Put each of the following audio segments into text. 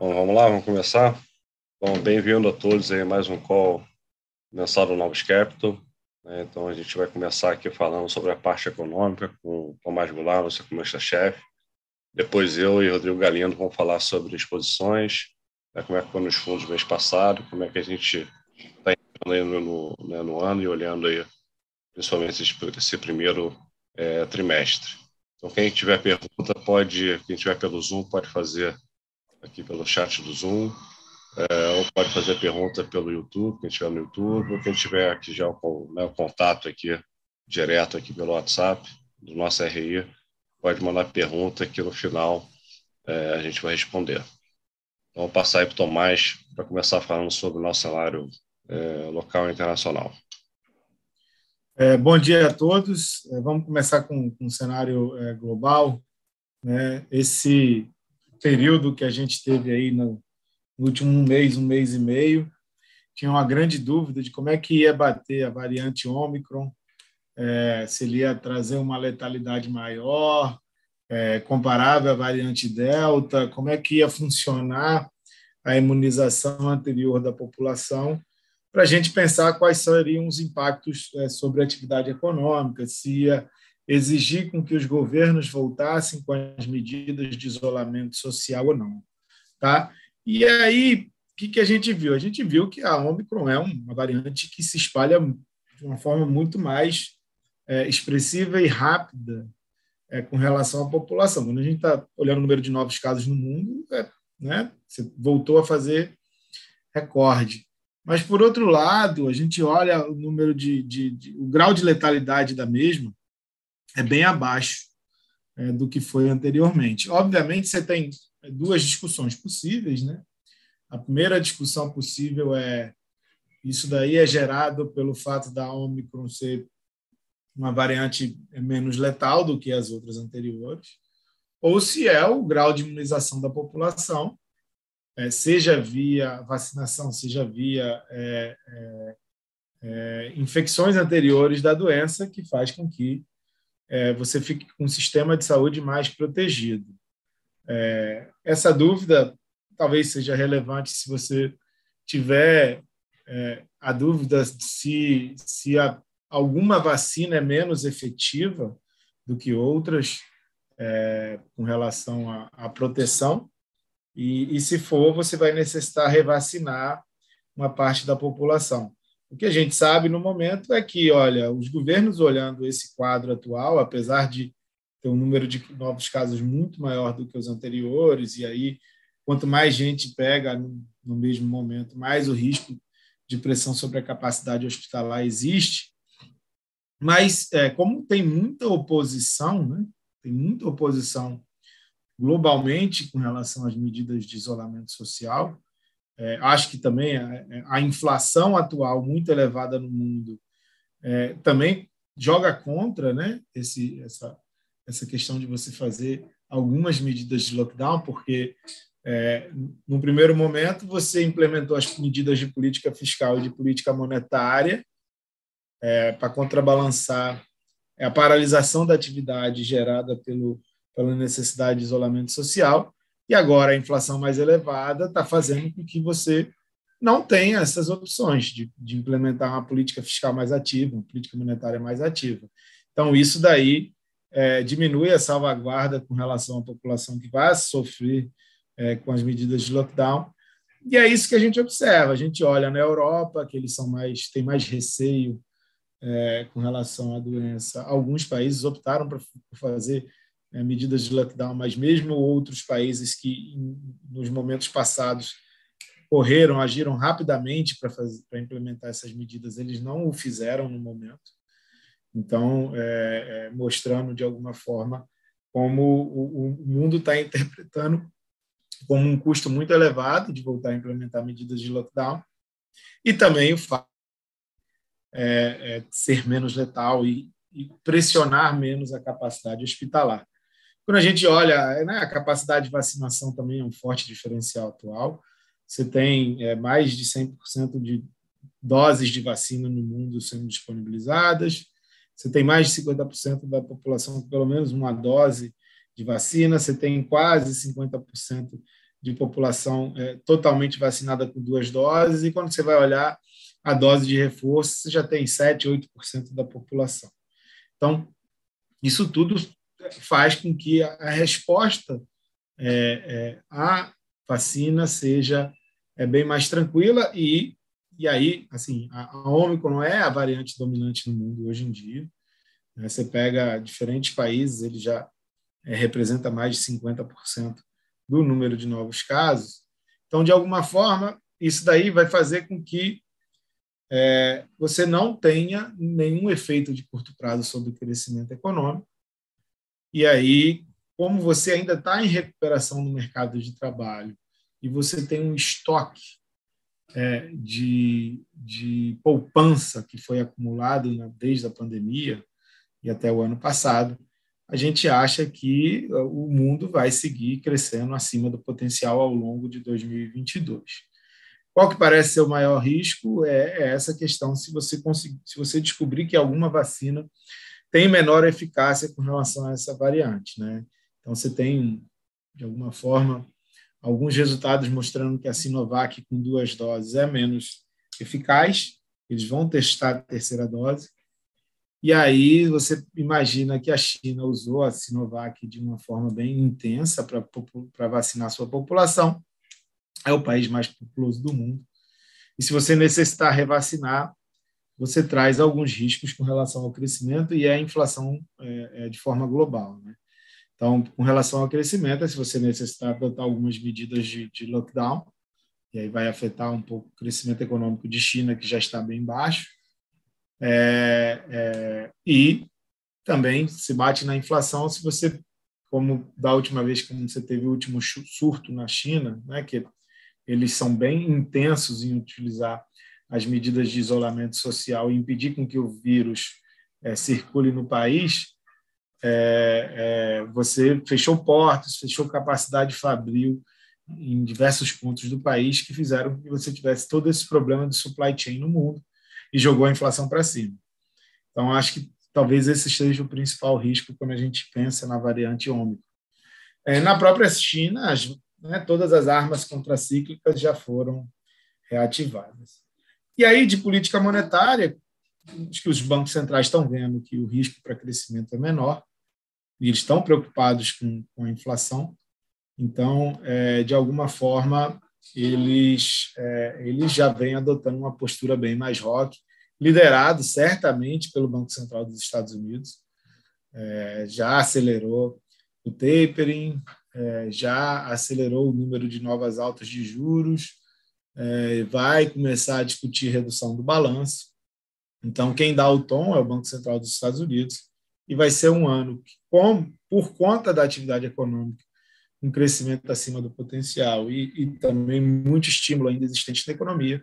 Bom, vamos lá, vamos começar. Bom, bem-vindo a todos aí mais um call mensal do Novos Capital. Né? Então, a gente vai começar aqui falando sobre a parte econômica com o Tomás Goulart, nosso economista-chefe. Depois eu e Rodrigo Galindo vamos falar sobre exposições, né? como é que foi nos fundos mês passado, como é que a gente está entrando no, né, no ano e olhando aí, principalmente esse, primeiro é, trimestre. Então, quem tiver pergunta pode, quem tiver pelo Zoom pode fazer aqui pelo chat do Zoom, é, ou pode fazer pergunta pelo YouTube, quem estiver no YouTube, ou quem tiver aqui já o, né, o contato aqui direto aqui pelo WhatsApp do nosso RI, pode mandar pergunta que no final é, a gente vai responder. Então, vou passar aí para o Tomás para começar falando sobre o nosso cenário é, local e internacional. É, bom dia a todos. É, vamos começar com, com um cenário é, global. Né? Esse período que a gente teve aí no, no último mês, um mês e meio, tinha uma grande dúvida de como é que ia bater a variante Ômicron, é, se ele ia trazer uma letalidade maior, é, comparável à variante Delta, como é que ia funcionar a imunização anterior da população, para a gente pensar quais seriam os impactos é, sobre a atividade econômica, se ia exigir com que os governos voltassem com as medidas de isolamento social ou não. Tá? E aí, o que, que a gente viu? A gente viu que a Omicron é uma variante que se espalha de uma forma muito mais é, expressiva e rápida é, com relação à população. Quando a gente está olhando o número de novos casos no mundo, é, né, você voltou a fazer recorde. Mas, por outro lado, a gente olha o número de, de, de o grau de letalidade da mesma, é bem abaixo é, do que foi anteriormente. Obviamente, você tem duas discussões possíveis, né? A primeira discussão possível é isso daí é gerado pelo fato da Omicron ser uma variante menos letal do que as outras anteriores, ou se é o grau de imunização da população, é, seja via vacinação, seja via é, é, é infecções anteriores da doença, que faz com que é, você fique com um sistema de saúde mais protegido. É, essa dúvida talvez seja relevante se você tiver é, a dúvida se, se a, alguma vacina é menos efetiva do que outras é, com relação à, proteção. E, e, se for, você vai necessitar revacinar uma parte da população. O que a gente sabe no momento é que, olha, os governos olhando esse quadro atual, apesar de ter um número de novos casos muito maior do que os anteriores, e aí quanto mais gente pega no, mesmo momento, mais o risco de pressão sobre a capacidade hospitalar existe. Mas é, como tem muita oposição, né? tem muita oposição globalmente com relação às medidas de isolamento social, é, acho que também a, a, inflação atual muito elevada no mundo é, também joga contra né, esse, essa, essa questão de você fazer algumas medidas de lockdown, porque é, no primeiro momento você implementou as medidas de política fiscal e de política monetária é, para contrabalançar a paralisação da atividade gerada pelo, pela necessidade de isolamento social, e agora a inflação mais elevada está fazendo com que você não tenha essas opções de, de implementar uma política fiscal mais ativa, uma política monetária mais ativa. Então, isso daí é, diminui a salvaguarda com relação à população que vai sofrer é, com as medidas de lockdown. E é isso que a gente observa. A gente olha na Europa, que eles são mais têm mais receio é, com relação à doença. Alguns países optaram por fazer é, medidas de lockdown, mas mesmo outros países que, nos momentos passados, correram, agiram rapidamente para implementar essas medidas, eles não o fizeram no momento. Então, é, é, mostrando de alguma forma como o, o mundo está interpretando como um custo muito elevado de voltar a implementar medidas de lockdown e também o fato é, é, ser menos letal e, e, pressionar menos a capacidade hospitalar. Quando a gente olha, né, a capacidade de vacinação também é um forte diferencial atual. Você tem é, mais de 100% de doses de vacina no mundo sendo disponibilizadas. Você tem mais de 50% da população com pelo menos uma dose de vacina. Você tem quase 50% de população é, totalmente vacinada com duas doses, e quando você vai olhar a dose de reforço, você já tem 7, 8% da população. Então, isso tudo faz com que a resposta é, é, à vacina seja é, bem mais tranquila e e aí, assim, a, a Omicron é a variante dominante no mundo hoje em dia. Né? Você pega diferentes países, ele já é, representa mais de 50% do número de novos casos. Então, de alguma forma, isso daí vai fazer com que é, você não tenha nenhum efeito de curto prazo sobre o crescimento econômico. E aí, como você ainda está em recuperação no mercado de trabalho e você tem um estoque é, de, de poupança que foi acumulado né, desde a pandemia e até o ano passado, a gente acha que o mundo vai seguir crescendo acima do potencial ao longo de 2022. Qual que parece ser o maior risco é, é essa questão se você conseguir, se você descobrir que alguma vacina tem menor eficácia com relação a essa variante, né? Então você tem de alguma forma alguns resultados mostrando que a Sinovac com duas doses é menos eficaz. Eles vão testar a terceira dose. E aí você imagina que a China usou a Sinovac de uma forma bem intensa para vacinar sua população. É o país mais populoso do mundo. E se você necessitar revacinar, você traz alguns riscos com relação ao crescimento e a inflação é, é, de forma global. Né? Então, com relação ao crescimento, é se você necessitar adotar algumas medidas de, de lockdown, e aí vai afetar um pouco o crescimento econômico de China, que já está bem baixo, é, é, e também se bate na inflação se você, como da última vez que você teve o último surto na China, né, que eles são bem intensos em utilizar as medidas de isolamento social e impedir com que o vírus é, circule no país, é, você fechou portos, fechou capacidade fabril em diversos pontos do país que fizeram que você tivesse todo esse problema de supply chain no mundo e jogou a inflação para cima. Então, acho que talvez esse seja o principal risco quando a gente pensa na variante ômicron. É, na própria China, as, né, todas as armas contracíclicas já foram reativadas. E aí, de política monetária, acho que os bancos centrais estão vendo que o risco para crescimento é menor, e eles estão preocupados com, com a inflação. Então, é, de alguma forma, eles, é, eles já vêm adotando uma postura bem mais rock, liderado certamente pelo Banco Central dos Estados Unidos. É, já acelerou o tapering, é, já acelerou o número de novas altas de juros, é, vai começar a discutir redução do balanço. Então, quem dá o tom é o Banco Central dos Estados Unidos e vai ser um ano que, com, por conta da atividade econômica, um crescimento acima do potencial e, e também muito estímulo ainda existente na economia,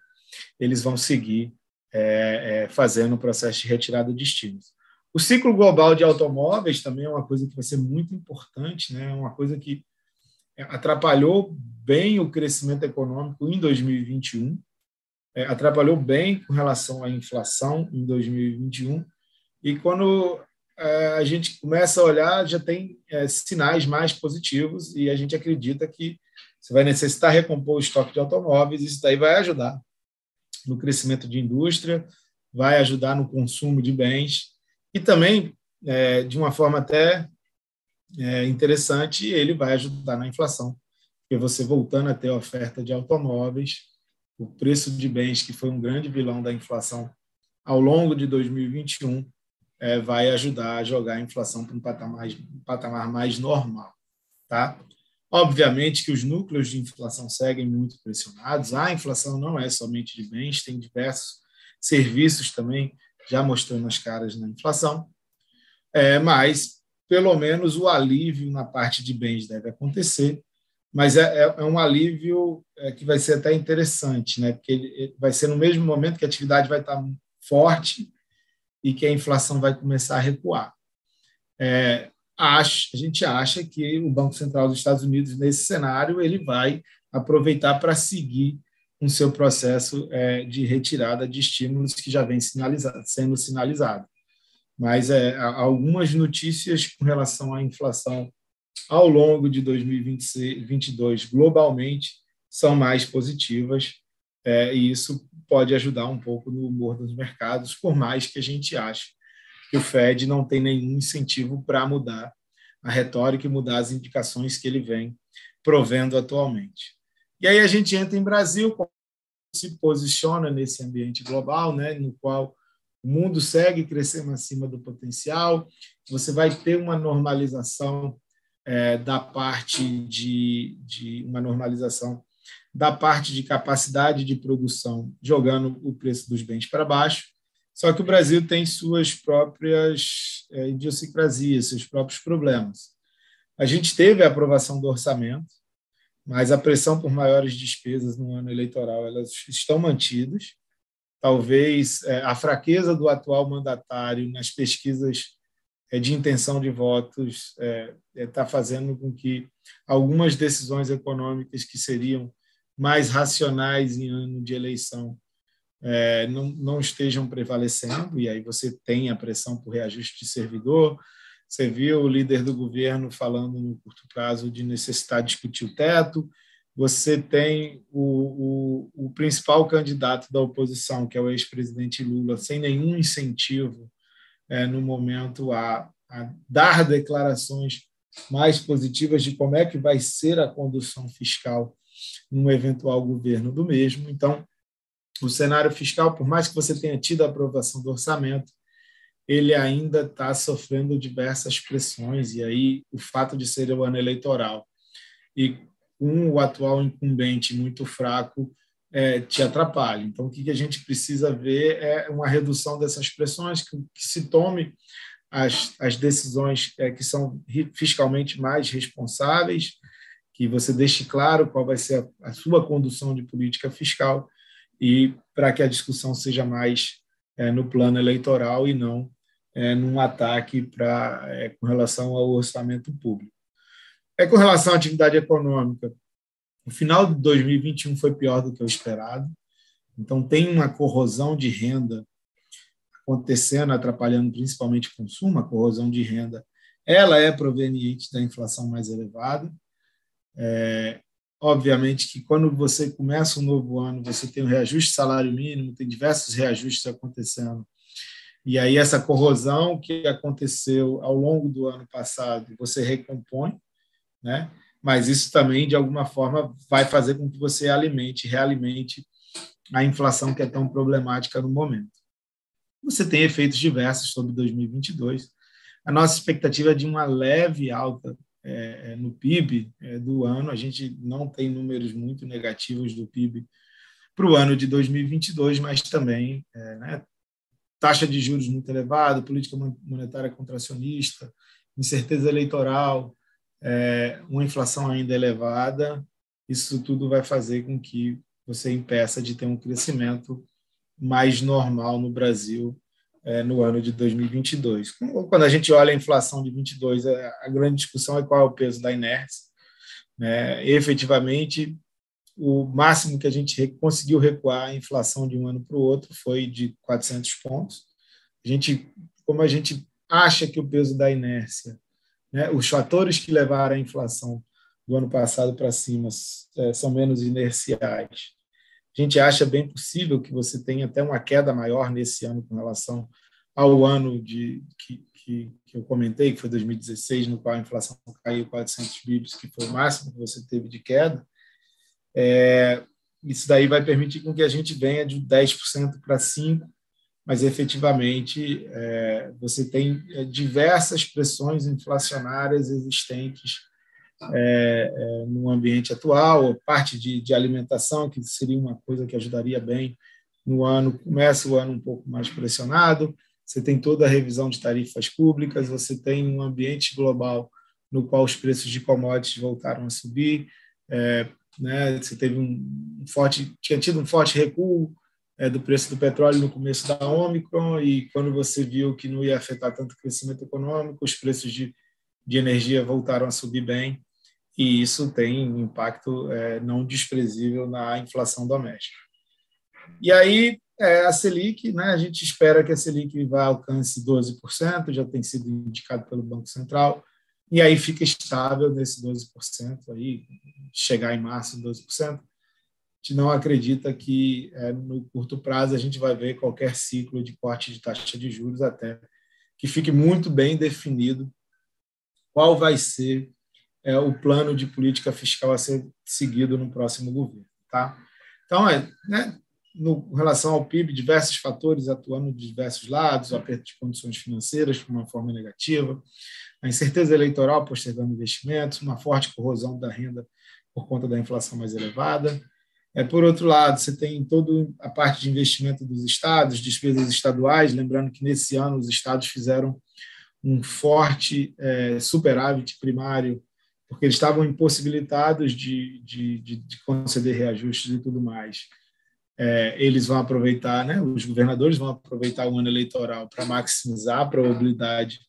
eles vão seguir é, é, fazendo o processo de retirada de estímulos. O ciclo global de automóveis também é uma coisa que vai ser muito importante, né? É uma coisa que atrapalhou bem o crescimento econômico em 2021, é, atrapalhou bem com relação à inflação em 2021, e quando é, a gente começa a olhar, já tem é, sinais mais positivos e a gente acredita que você vai necessitar recompor o estoque de automóveis, isso daí vai ajudar no crescimento de indústria, vai ajudar no consumo de bens e também, é, de uma forma até interessante, ele vai ajudar na inflação, porque você voltando a ter oferta de automóveis, o preço de bens, que foi um grande vilão da inflação ao longo de 2021, é, vai ajudar a jogar a inflação para um patamar, um patamar mais normal. Tá? Obviamente que os núcleos de inflação seguem muito pressionados. A inflação não é somente de bens, tem diversos serviços também já mostrando as caras na inflação. É, mas, pelo menos, o alívio na parte de bens deve acontecer. Mas é, é, é um alívio é, que vai ser até interessante, né? porque ele, vai ser no mesmo momento que a atividade vai estar forte e que a inflação vai começar a recuar. É, acho, a gente acha que o Banco Central dos Estados Unidos, nesse cenário, ele vai aproveitar para seguir com seu processo é, de retirada de estímulos que já vem sinalizado, sendo sinalizado. Mas é, algumas notícias com relação à inflação ao longo de 2022 globalmente são mais positivas é, e isso pode ajudar um pouco no humor dos mercados, por mais que a gente ache que o Fed não tem nenhum incentivo para mudar a retórica e mudar as indicações que ele vem provendo atualmente. E aí a gente entra em Brasil, se posiciona nesse ambiente global, né, no qual o mundo segue crescendo acima do potencial, você vai ter uma normalização é, da parte de, de uma normalização da parte de capacidade de produção, jogando o preço dos bens para baixo. Só que o Brasil tem suas próprias é, idiosincrasias, seus próprios problemas. A gente teve a aprovação do orçamento, mas a pressão por maiores despesas no ano eleitoral elas estão mantidas. Talvez é, a fraqueza do atual mandatário nas pesquisas é, de intenção de votos está é, fazendo com que algumas decisões econômicas que seriam mais racionais em ano de eleição não, não estejam prevalecendo, e aí você tem a pressão por reajuste de servidor. Você viu o líder do governo falando no curto prazo de necessidade de discutir o teto. Você tem o, o, o principal candidato da oposição, que é o ex-presidente Lula, sem nenhum incentivo é, no momento a, a dar declarações mais positivas de como é que vai ser a condução fiscal num eventual governo do mesmo. Então, o cenário fiscal, por mais que você tenha tido a aprovação do orçamento, ele ainda está sofrendo diversas pressões, e aí o fato de ser o ano eleitoral e com o atual incumbente muito fraco é, te atrapalha. Então, o que a gente precisa ver é uma redução dessas pressões, que, que se tome as, as decisões é, que são fiscalmente mais responsáveis, que você deixe claro qual vai ser a, a sua condução de política fiscal e para que a discussão seja mais é, no plano eleitoral e não é, num ataque para é, com relação ao orçamento público. É com relação à atividade econômica, o final de 2021 foi pior do que o esperado. Então tem uma corrosão de renda acontecendo, atrapalhando principalmente o consumo, a corrosão de renda, ela é proveniente da inflação mais elevada. É, obviamente que quando você começa um novo ano, você tem o reajuste salário mínimo, tem diversos reajustes acontecendo. E aí essa corrosão que aconteceu ao longo do ano passado, você recompõe, né? Mas isso também de alguma forma vai fazer com que você alimente, realimente a inflação que é tão problemática no momento. Você tem efeitos diversos sobre 2022. A nossa expectativa é de uma leve alta é, é, no PIB é, do ano. A gente não tem números muito negativos do PIB para o ano de 2022, mas também é, né, taxa de juros muito elevada, política monetária contracionista, incerteza eleitoral, é, uma inflação ainda elevada. Isso tudo vai fazer com que você impeça de ter um crescimento mais normal no Brasil é, no ano de 2022. Quando a gente olha a inflação de 22, é, a grande discussão é qual é o peso da inércia. Né? efetivamente, o máximo que a gente conseguiu recuar a inflação de um ano para o outro foi de 400 pontos. A gente, como a gente acha que o peso da inércia, né, os fatores que levaram a inflação do ano passado para cima é, são menos inerciais a gente acha bem possível que você tenha até uma queda maior nesse ano com relação ao ano de, que, que, que eu comentei, que foi 2016, no qual a inflação caiu 400 bips, que foi o máximo que você teve de queda. É, isso daí vai permitir que a gente venha de 10% para 5%, mas efetivamente é, você tem é, diversas pressões inflacionárias existentes é, é, no ambiente atual, parte de, de alimentação, que seria uma coisa que ajudaria bem no ano, começa o ano um pouco mais pressionado, você tem toda a revisão de tarifas públicas, você tem um ambiente global no qual os preços de commodities voltaram a subir, é, né, você teve um forte, tinha tido um forte recuo é, do preço do petróleo no começo da Omicron, e quando você viu que não ia afetar tanto o crescimento econômico, os preços de, de energia voltaram a subir bem, e isso tem um impacto é, não desprezível na inflação doméstica. E aí, é, a Selic, né, a gente espera que a Selic vá alcance 12%, já tem sido indicado pelo Banco Central, e aí fica estável nesse 12%, aí, chegar em março 12%. Gente não acredita que é, no curto prazo a gente vai ver qualquer ciclo de corte de taxa de juros até que fique muito bem definido qual vai ser é, o plano de política fiscal a ser seguido no próximo governo. Tá? Então, é, né, no em relação ao PIB, diversos fatores atuando de diversos lados, o aperto de condições financeiras de uma forma negativa, a incerteza eleitoral postergando investimentos, uma forte corrosão da renda por conta da inflação mais elevada. É, por outro lado, você tem toda a parte de investimento dos estados, despesas estaduais, lembrando que nesse ano os estados fizeram um forte é, superávit primário porque eles estavam impossibilitados de, de, de, de conceder reajustes e tudo mais. É, eles vão aproveitar, né, os governadores vão aproveitar o ano eleitoral para maximizar a probabilidade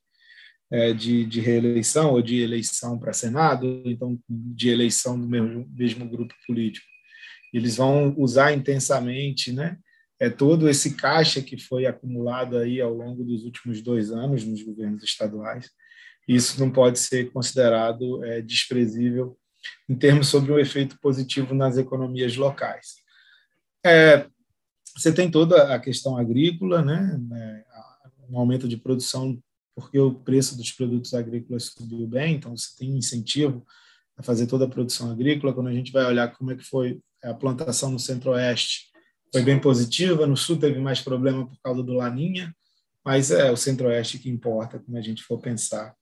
é, de, de, reeleição ou de eleição para Senado, então de eleição do mesmo, mesmo grupo político. Eles vão usar intensamente, né, é todo esse caixa que foi acumulado aí ao longo dos últimos dois anos nos governos estaduais isso não pode ser considerado é, desprezível em termos sobre o efeito positivo nas economias locais. É, você tem toda a questão agrícola, né, né, um aumento de produção porque o preço dos produtos agrícolas subiu bem, então você tem incentivo a fazer toda a produção agrícola. Quando a gente vai olhar como é que foi a plantação no Centro-Oeste, foi bem positiva. No Sul teve mais problema por causa do Laninha, mas é o Centro-Oeste que importa quando a gente for pensar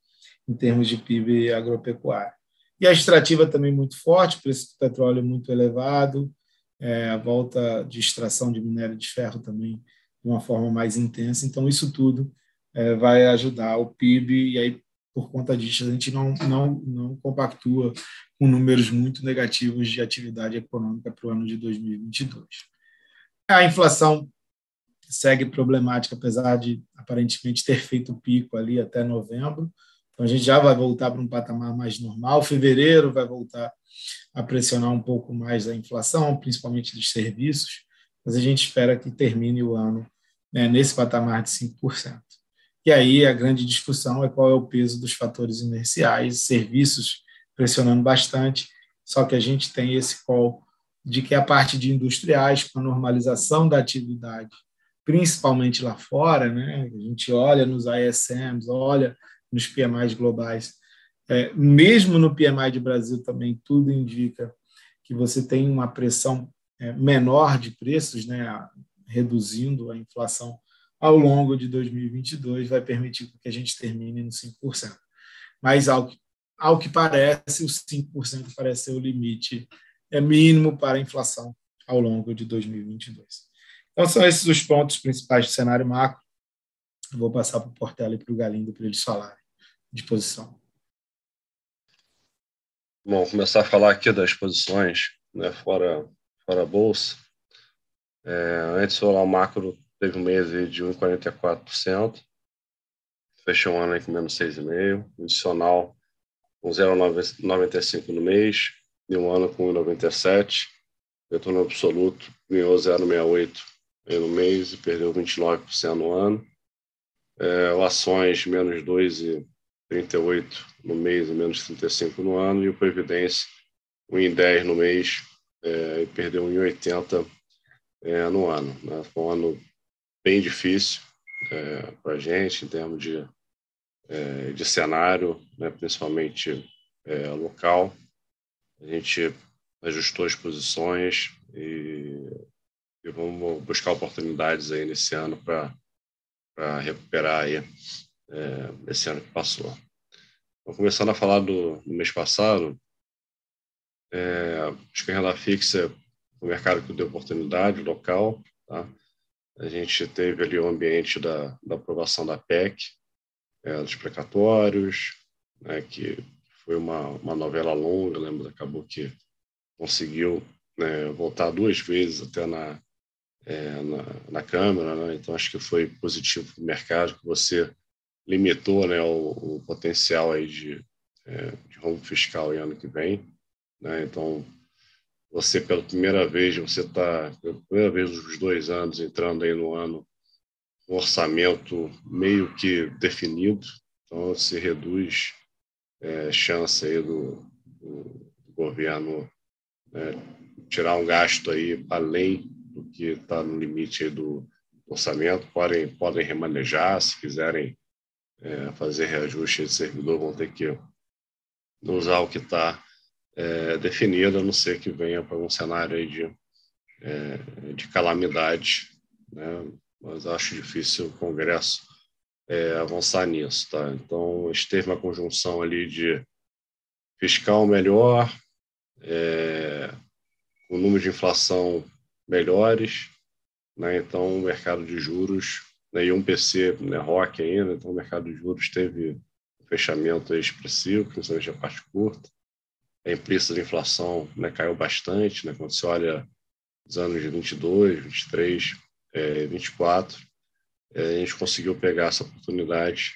em termos de PIB agropecuário. E a extrativa também muito forte, preço do petróleo muito elevado, é, a volta de extração de minério de ferro também de uma forma mais intensa. Então, isso tudo é, vai ajudar o PIB, e aí, por conta disso, a gente não, não, não compactua com números muito negativos de atividade econômica para o ano de 2022. A inflação segue problemática, apesar de aparentemente ter feito o pico ali até novembro. Então, a gente já vai voltar para um patamar mais normal. Fevereiro vai voltar a pressionar um pouco mais a inflação, principalmente dos serviços, mas a gente espera que termine o ano né, nesse patamar de 5%. E aí a grande discussão é qual é o peso dos fatores inerciais, serviços pressionando bastante, só que a gente tem esse call de que a parte de industriais, com a normalização da atividade, principalmente lá fora, né, a gente olha nos ISMs, olha nos PMIs globais. É, mesmo no PMI de Brasil também, tudo indica que você tem uma pressão é, menor de preços, né, reduzindo a inflação ao longo de 2022, vai permitir que a gente termine no 5%. Mas, ao ao que parece, os 5% parece ser o limite é mínimo para a inflação ao longo de 2022. Então, são esses os pontos principais do cenário macro. Vou passar para o Portela e para o Galindo para eles falarem de posição. Bom, começar a falar aqui das posições, né, fora, fora a bolsa. É, antes o macro teve um mês de 1,44%, fechou um ano aí com menos 6,5%, adicional com 0,95% no mês, e um ano com 1,97%, retorno absoluto ganhou 0,68% no mês e perdeu 29% no ano. É, ações menos 2,5%, 38 no mês e menos 35 no ano, e o Previdência 1,10 no mês é, e perdeu 1,80 é, no ano. Né? Foi um ano bem difícil é, para a gente em termos de, é, de cenário, né? principalmente é, local. A gente ajustou as posições e, e vamos buscar oportunidades aí nesse ano para recuperar aí é, esse ano que passou. Então, começando a falar do, do mês passado, é, acho que a renda fixa é o mercado que deu oportunidade local. Tá? A gente teve ali o ambiente da, da aprovação da PEC, é, dos precatórios, né, que foi uma, uma novela longa, lembra? Acabou que conseguiu né, voltar duas vezes até na, é, na, na, Câmara, né? então acho que foi positivo para o mercado que você limitou né, o, o potencial aí de, é, de rombo fiscal em ano que vem. Né? Então, você pela primeira vez, você está pela primeira vez nos dois anos entrando aí no ano um orçamento meio que definido, então se reduz é, chance aí do, do, governo né, tirar um gasto aí além do que está no limite do orçamento, podem, podem remanejar, se quiserem é, fazer reajuste de servidor, vão ter que usar o que está é, definido, a não ser que venha para um cenário de, é, de calamidade, né? mas acho difícil o Congresso é, avançar nisso. Tá? Então, esteve uma conjunção ali de fiscal melhor, é, o número de inflação melhores, né? então o mercado de juros, né? e um PC né, rock ainda, então o mercado de juros teve um fechamento expressivo, principalmente a parte curta. A implícita de inflação né, caiu bastante, né? quando se olha os anos de 22, 23, é, 24, é, a gente conseguiu pegar essa oportunidade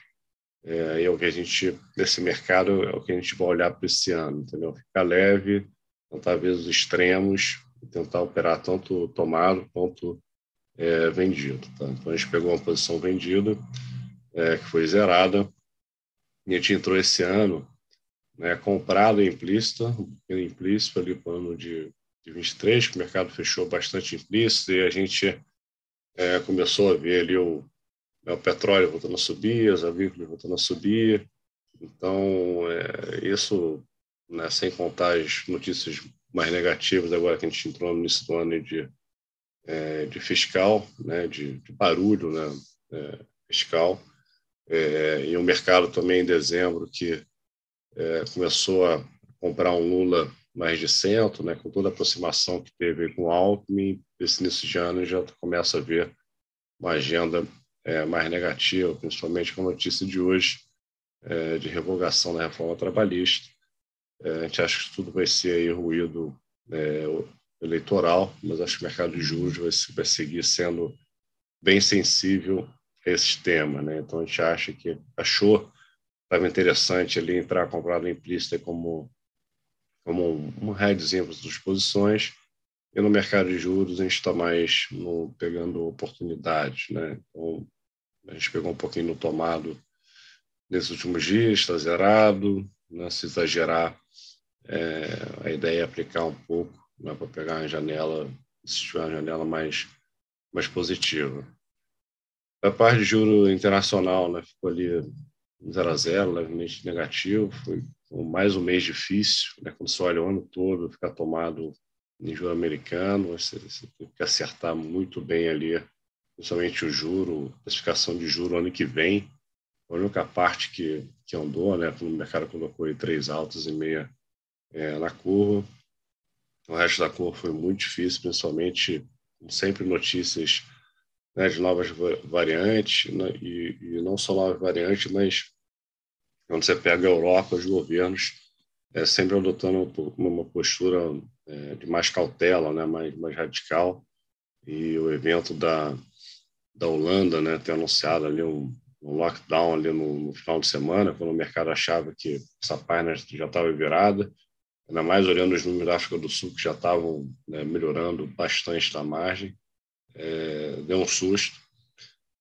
é, é o que a gente, nesse mercado, é o que a gente vai olhar para esse ano, entendeu? Ficar leve, tentar ver os extremos, tentar operar tanto tomado quanto é, vendido. Tá? Então a gente pegou uma posição vendida, é, que foi zerada, e a gente entrou esse ano né, comprado implícita, implícito ali para o ano de, de 23, que o mercado fechou bastante implícito, e a gente é, começou a ver ali o, né, o petróleo voltando a subir, as avícolas voltando a subir. Então, é, isso, né, sem contar as notícias mais negativas agora que a gente entrou no início do ano de, é, de fiscal, né, de, de barulho né, é, fiscal, é, e o mercado também em dezembro que é, começou a comprar um Lula mais de centro, né, com toda a aproximação que teve com o Alckmin, esse início de ano já começa a ver uma agenda é, mais negativa, principalmente com a notícia de hoje é, de revogação da reforma trabalhista. É, a gente acha que tudo vai ser aí ruído é, eleitoral, mas acho que o mercado de juros vai, vai seguir sendo bem sensível a esse tema. Né? Então, a gente acha que achou estava interessante ali entrar comprado implícita como como um, um headzinho para as posições e no mercado de juros a gente está mais no, pegando oportunidades, né? Então, a gente pegou um pouquinho no tomado nesses últimos dias, está zerado, né? se exagerar, é, a ideia é aplicar um pouco né? para pegar uma janela, se tiver uma janela mais, mais positiva. A parte de juro internacional né? ficou ali 0 a 0, levemente negativo, foi mais um mês difícil, né? quando você olha o ano todo, ficar tomado em juro americano, você, você tem que acertar muito bem ali, principalmente o juro, a especificação de juro ano que vem. A única parte que, que andou, né, o mercado colocou aí três altas e meia é, na curva. O resto da curva foi muito difícil, principalmente sempre notícias né, de novas variantes, né, e, e, não só novas variantes, mas quando você pega a Europa, os governos é, sempre adotando uma postura é, de mais cautela, né, mais, mais radical, e o evento da, da Holanda né, ter anunciado ali um, um lockdown ali no, no, final de semana, quando o mercado achava que essa página já estava virada, ainda mais olhando os números da África do Sul, que já estavam né, melhorando bastante da margem, é, deu um susto.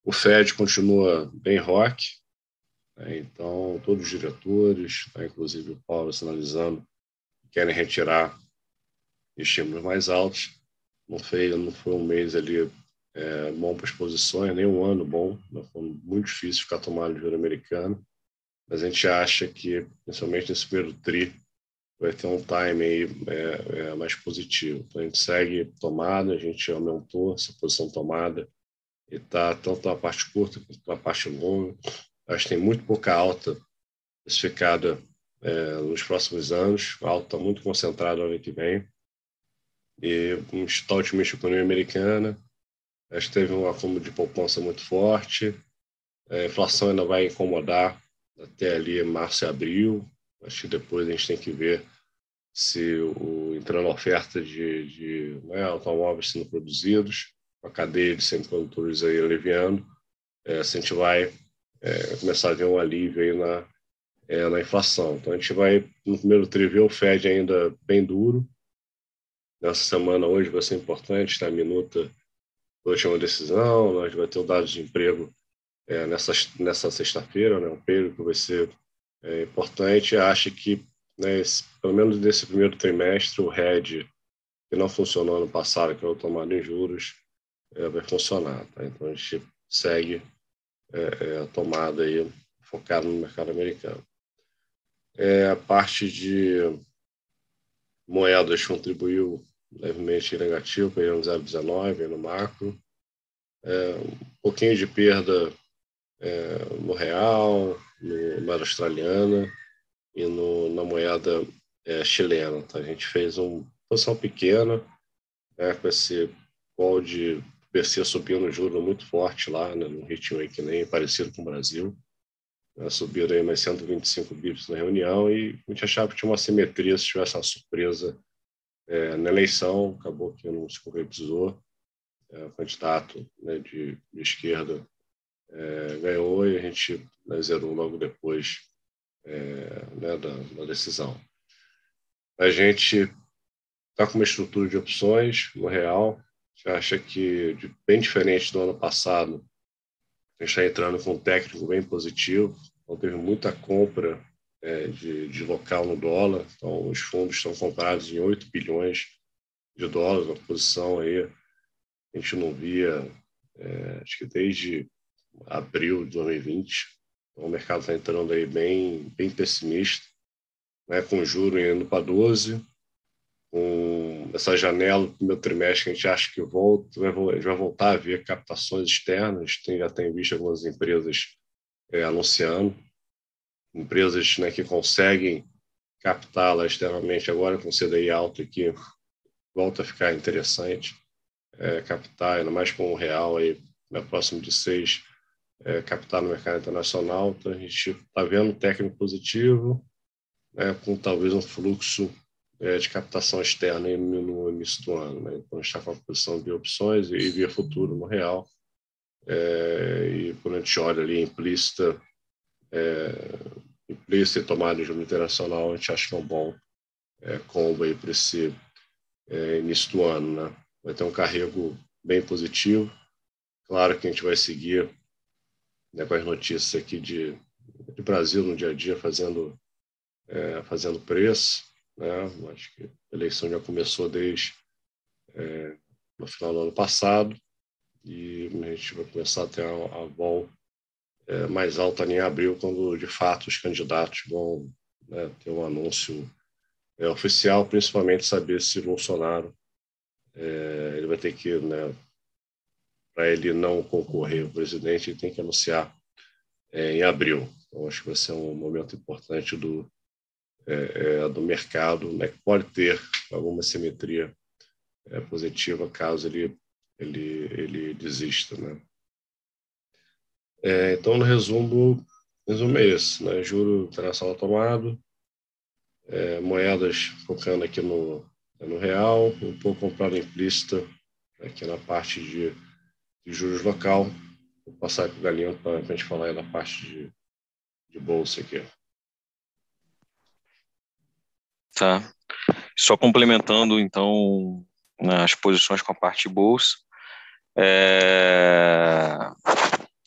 O Fed continua bem rock, então todos os diretores, né, inclusive o Paulo sinalizando, querem retirar estímulos mais altos. Não foi, não foi um mês ali é, bom para as posições, nem um ano bom, né, foi muito difícil ficar tomando juro americano, mas a gente acha que, principalmente nesse primeiro TRI, vai ter um time aí é, é, mais positivo. Então, a gente segue tomada, a gente aumentou essa posição tomada e está tanto na parte curta quanto na parte longa. Acho que tem muito pouca alta especificada é, nos próximos anos. A alta está muito concentrada no ano que vem. E um está otimista economia americana. Acho que teve um acúmulo de poupança muito forte. A inflação ainda vai incomodar até ali março e abril. Acho que depois a gente tem que ver se o entrando a oferta de, de né, automóveis sendo produzidos, a cadeia de semicondutores aí aliviando, é, se a gente vai é, começar a ver um alívio aí na, é, na inflação. Então a gente vai no primeiro tri o Fed ainda bem duro. Nessa semana hoje vai ser importante, está a minuta da última decisão, nós vai ter o dado de emprego é, nessa, nessa sexta-feira, né, um período que vai ser é importante. Acho que, né, esse, pelo menos nesse primeiro trimestre, o RED, que não funcionou ano passado, que é o tomado em juros, é, vai funcionar. Tá? Então, a gente segue é, é, tomada aí, focado no mercado americano. É, a parte de moedas contribuiu levemente negativo, perdendo 0,19 no macro. É, um pouquinho de perda é, no real, no moeda australiana e no, na moeda é, chilena. Tá? A gente fez uma posição pequena né, com esse call de BC subindo juro muito forte lá, né, num ritmo que nem parecido com o Brasil. Né, subiram aí mais 125 bips na reunião e a gente achava que tinha uma simetria se tivesse uma surpresa é, na eleição, acabou que não se concretizou. É, o candidato né, de, de, esquerda é, ganhou e a gente né, zerou logo depois é, né, da, da, decisão. A gente está com uma estrutura de opções no real, gente acha que, bem diferente do ano passado, a gente está entrando com um técnico bem positivo, então teve muita compra é, de, de, local no dólar. Então, os fundos estão comprados em 8 bilhões de dólares, uma posição aí a gente não via, é, acho que desde abril de 2020. Então, o mercado está entrando aí bem, bem pessimista, né, com juro indo para 12, com essa janela do primeiro trimestre que a gente acha que volta, a gente vai voltar a ver captações externas, tem, já tem visto algumas empresas é, anunciando empresas né, que conseguem captá-la externamente agora com CDI alto que volta a ficar interessante é, captar, ainda mais com o real aí né, próximo de seis, é, captar no mercado internacional. Então, a gente está vendo técnico positivo, né, com talvez um fluxo de captação externa no início do ano. Né? Então, a gente está com a posição de opções e via futuro no real. É, e quando a gente olha ali implícita é, implícita e tomada de juros internacional, a gente acha que é um bom é, combo para esse é, início do ano, né? Vai ter um carrego bem positivo. Claro que a gente vai seguir né, com as notícias aqui de, de Brasil no dia a dia fazendo é, fazendo preço, né? Acho que a eleição já começou desde é, no final do ano passado e a gente vai começar a ter a, a vol é, mais alta em abril, quando de fato os candidatos vão né, ter um anúncio é, oficial, principalmente saber se Bolsonaro é, ele vai ter que, né, para ele não concorrer ao presidente, ele tem que anunciar é, em abril. Então, acho que vai ser um momento importante do, é, é, do mercado, né, que pode ter alguma simetria positiva caso ele, ele, ele desista. Né? É, então, no resumo, resumo é esse, né? Juro internacional tomado, é, moedas focando aqui no, no real, um pouco comprado implícita aqui na parte de, de juros local. Vou passar para o Galinho para a gente falar aí da parte de, de bolsa aqui. Tá. Só complementando, então, as posições com a parte bolsa. É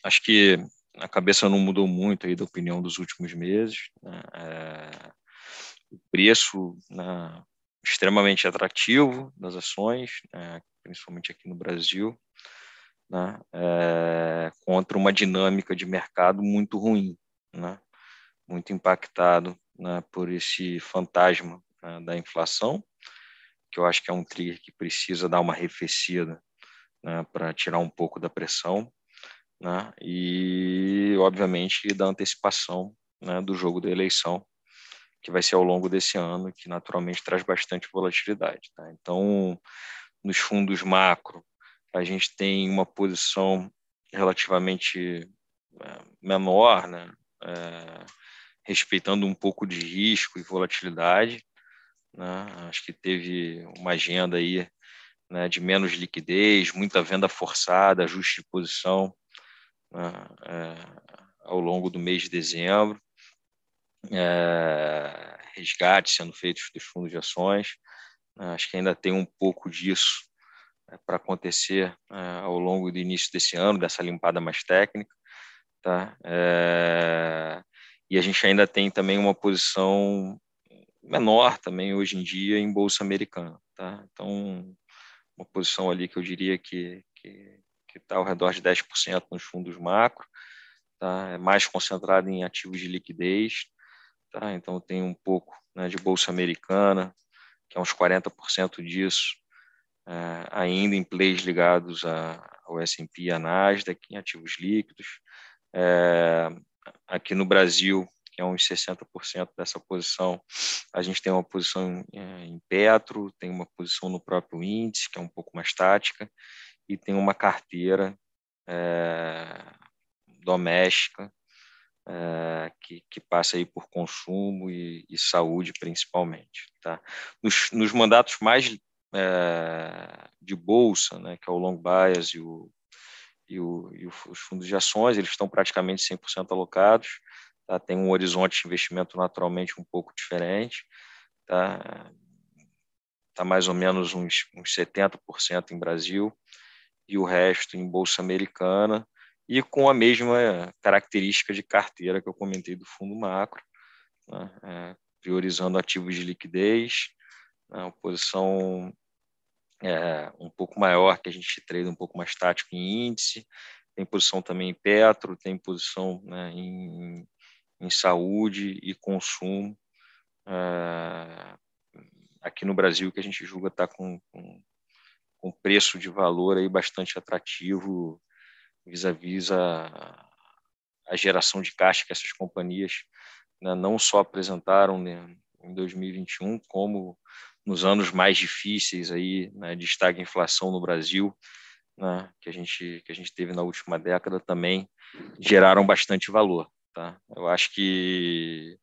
acho que a cabeça não mudou muito aí da opinião dos últimos meses. Né? É, o preço né, extremamente atrativo das ações, né, principalmente aqui no Brasil, né, é, contra uma dinâmica de mercado muito ruim, né, muito impactado né, por esse fantasma né, da inflação, que eu acho que é um trigger que precisa dar uma arrefecida né, para tirar um pouco da pressão né? e, obviamente, da antecipação né, do jogo da eleição, que vai ser ao longo desse ano, que naturalmente traz bastante volatilidade. Tá? Então, nos fundos macro, a gente tem uma posição relativamente é, menor, né? É, respeitando um pouco de risco e volatilidade. Né? Acho que teve uma agenda aí né, de menos liquidez, muita venda forçada, ajuste de posição né, é, ao longo do mês de dezembro, é, resgates sendo feitos dos fundos de ações. Né, acho que ainda tem um pouco disso é, para acontecer ao longo do início desse ano, dessa limpada mais técnica. Tá? É, e a gente ainda tem também uma posição menor também hoje em dia em bolsa americana, tá? Então, uma posição ali que eu diria que que está ao redor de 10% nos fundos macro, tá? É mais concentrado em ativos de liquidez, tá? Então tem um pouco né, de bolsa americana, que é uns 40% disso, é, ainda em plays ligados a, ao S&P e à Nasdaq, em ativos líquidos. É, aqui no Brasil, que é uns 60% dessa posição. A gente tem uma posição é, em Petro, tem uma posição no próprio índice, que é um pouco mais tática, e tem uma carteira é, doméstica é, que, que, passa aí por consumo e, e saúde principalmente. Tá? Nos, nos mandatos mais é, de bolsa, né, que é o long bias e, o, e, o, e os fundos de ações, eles estão praticamente 100% alocados tá? tem um horizonte de investimento naturalmente um pouco diferente, tá, tá mais ou menos uns, uns 70% em Brasil e o resto em bolsa americana e com a mesma característica de carteira que eu comentei do fundo macro, né, é, priorizando ativos de liquidez, né, posição é, um pouco maior que a gente trade um pouco mais tático em índice, tem posição também em Petro, tem posição né, em, em saúde e consumo. Uh, aqui no Brasil, que a gente julga estar tá com, com, com preço de valor aí bastante atrativo vis-à-vis a, a geração de caixa que essas companhias né, não só apresentaram né, em 2021, como nos anos mais difíceis aí né, de inflação no Brasil, né, que a gente que a gente teve na última década também geraram bastante valor. Tá? Eu acho que,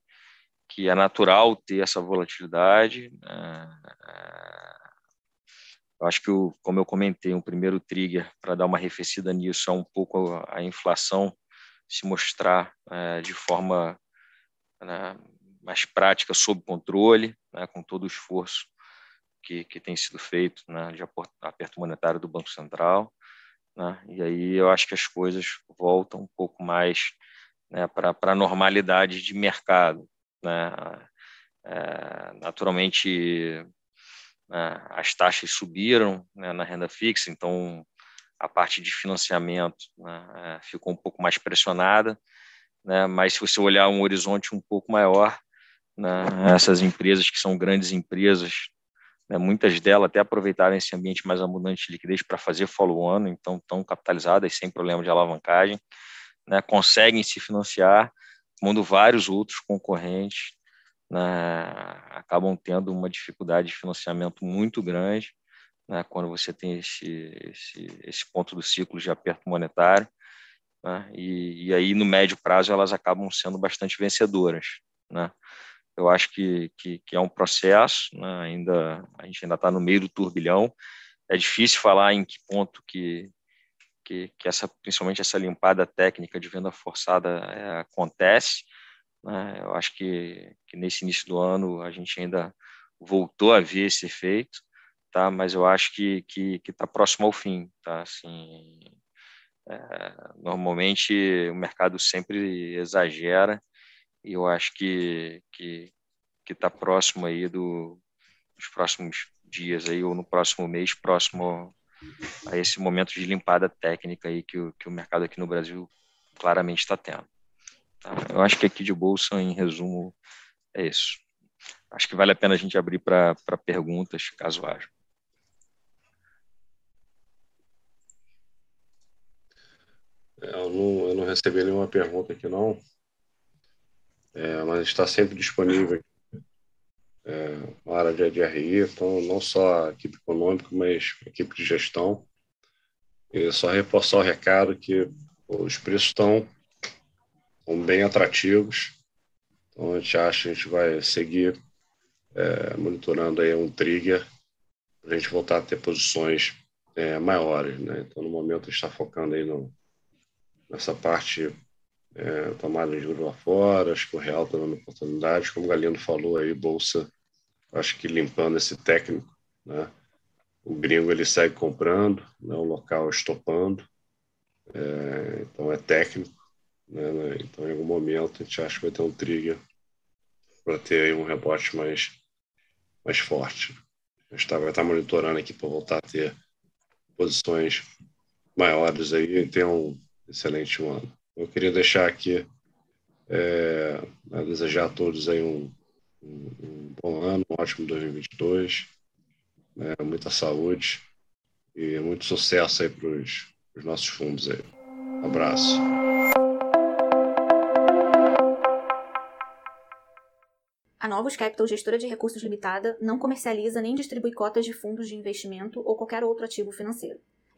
que é natural ter essa volatilidade. Né? Eu acho que, o, como eu comentei, o primeiro trigger para dar uma arrefecida nisso é um pouco a, a inflação se mostrar é, de forma né, mais prática, sob controle, né, com todo o esforço que, que tem sido feito né, de aperto monetário do Banco Central. Né, e aí eu acho que as coisas voltam um pouco mais né, para a normalidade de mercado. Né? É, naturalmente, né, as taxas subiram né, na renda fixa, então a parte de financiamento né, é, ficou um pouco mais pressionada, né, mas se você olhar um horizonte um pouco maior, né, essas empresas que são grandes empresas, né, muitas delas até aproveitaram esse ambiente mais abundante de liquidez para fazer follow-on, então estão capitalizadas sem problema de alavancagem, né, conseguem se financiar, quando vários outros concorrentes né, acabam tendo uma dificuldade de financiamento muito grande né, quando você tem esse, esse, esse, ponto do ciclo de aperto monetário. Né, e, e, aí, no médio prazo, elas acabam sendo bastante vencedoras. Né. Eu acho que, que, que, é um processo, né, ainda, a gente ainda está no meio do turbilhão. É difícil falar em que ponto que, que, que essa, principalmente essa limpada técnica de venda forçada é, acontece. Né? Eu acho que, que nesse início do ano a gente ainda voltou a ver esse efeito, tá? Mas eu acho que que está próximo ao fim, tá? Assim, é, normalmente o mercado sempre exagera e eu acho que que que está próximo aí do dos próximos dias aí ou no próximo mês próximo a esse momento de limpada técnica aí que o, que o mercado aqui no Brasil claramente está tendo. Tá? Eu acho que aqui de bolsa, em resumo, é isso. Acho que vale a pena a gente abrir para perguntas, caso haja. É, eu, não, eu não recebi nenhuma pergunta aqui, não. É, mas está sempre disponível é, na área de RI, então não só a equipe econômica, mas a equipe de gestão. E só reforçar o recado que os preços estão, estão bem atrativos, então a gente acha que a gente vai seguir é, monitorando aí um trigger para a gente voltar a ter posições é, maiores. Né? Então, no momento, a gente está focando aí no, nessa parte é, tomada de juros lá fora, acho que o real está dando oportunidade, como o Galindo falou aí, bolsa, acho que limpando esse técnico, né? O gringo ele segue comprando, né? o local estopando, é, então é técnico, Né? Então, em algum momento, a gente acha que vai ter um trigger para ter aí um rebote mais, mais forte. A gente tá, vai estar tá monitorando aqui para voltar a ter posições maiores aí e ter um excelente ano. Eu queria deixar aqui, é, desejar a todos aí um, um, um, bom ano, um ótimo 2022, né, muita saúde e muito sucesso aí para os nossos fundos aí. Um abraço. A Novos Capital, gestora de recursos limitada, não comercializa nem distribui cotas de fundos de investimento ou qualquer outro ativo financeiro.